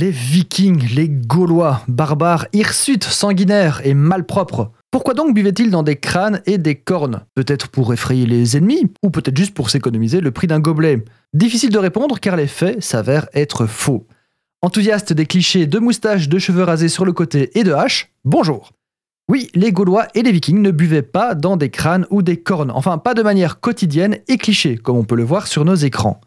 Les Vikings, les Gaulois, barbares, hirsutes, sanguinaires et malpropres. Pourquoi donc buvaient-ils dans des crânes et des cornes? Peut-être pour effrayer les ennemis, ou peut-être juste pour s'économiser le prix d'un gobelet? Difficile de répondre car les faits s'avèrent être faux. Enthousiaste des clichés de moustaches, de cheveux rasés sur le côté et de haches, bonjour oui, les Gaulois et les Vikings ne buvaient pas dans des crânes ou des cornes, enfin pas de manière quotidienne et cliché, comme on peut le voir sur nos écrans.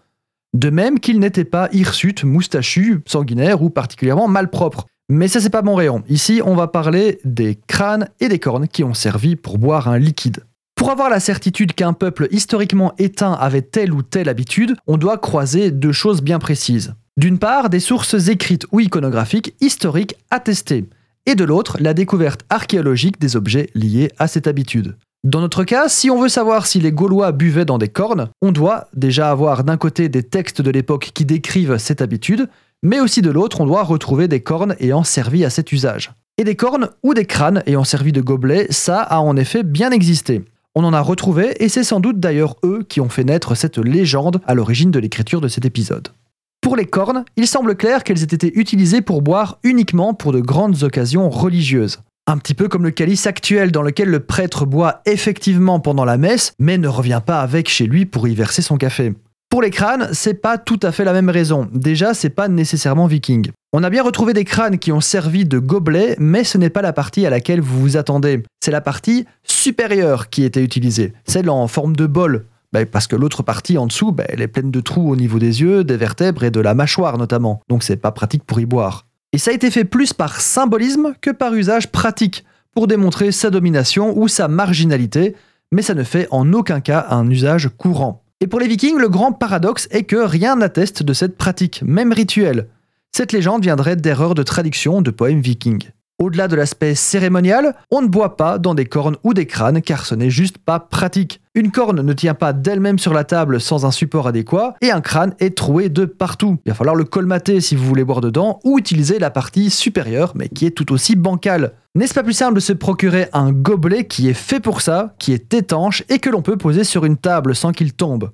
De même qu'ils n'étaient pas hirsutes, moustachus, sanguinaires ou particulièrement malpropres. Mais ça c'est pas mon rayon. Ici, on va parler des crânes et des cornes qui ont servi pour boire un liquide. Pour avoir la certitude qu'un peuple historiquement éteint avait telle ou telle habitude, on doit croiser deux choses bien précises. D'une part, des sources écrites ou iconographiques historiques attestées et de l'autre, la découverte archéologique des objets liés à cette habitude. Dans notre cas, si on veut savoir si les Gaulois buvaient dans des cornes, on doit déjà avoir d'un côté des textes de l'époque qui décrivent cette habitude, mais aussi de l'autre, on doit retrouver des cornes ayant servi à cet usage. Et des cornes ou des crânes ayant servi de gobelets, ça a en effet bien existé. On en a retrouvé et c'est sans doute d'ailleurs eux qui ont fait naître cette légende à l'origine de l'écriture de cet épisode. Pour les cornes, il semble clair qu'elles aient été utilisées pour boire uniquement pour de grandes occasions religieuses. Un petit peu comme le calice actuel dans lequel le prêtre boit effectivement pendant la messe, mais ne revient pas avec chez lui pour y verser son café. Pour les crânes, c'est pas tout à fait la même raison. Déjà, c'est pas nécessairement viking. On a bien retrouvé des crânes qui ont servi de gobelets, mais ce n'est pas la partie à laquelle vous vous attendez. C'est la partie supérieure qui était utilisée, celle en forme de bol, bah, parce que l'autre partie en dessous, bah, elle est pleine de trous au niveau des yeux, des vertèbres et de la mâchoire notamment. Donc c'est pas pratique pour y boire. Et ça a été fait plus par symbolisme que par usage pratique, pour démontrer sa domination ou sa marginalité, mais ça ne fait en aucun cas un usage courant. Et pour les vikings, le grand paradoxe est que rien n'atteste de cette pratique, même rituelle. Cette légende viendrait d'erreurs de traduction de poèmes vikings. Au-delà de l'aspect cérémonial, on ne boit pas dans des cornes ou des crânes car ce n'est juste pas pratique. Une corne ne tient pas d'elle-même sur la table sans un support adéquat et un crâne est troué de partout. Il va falloir le colmater si vous voulez boire dedans ou utiliser la partie supérieure mais qui est tout aussi bancale. N'est-ce pas plus simple de se procurer un gobelet qui est fait pour ça, qui est étanche et que l'on peut poser sur une table sans qu'il tombe?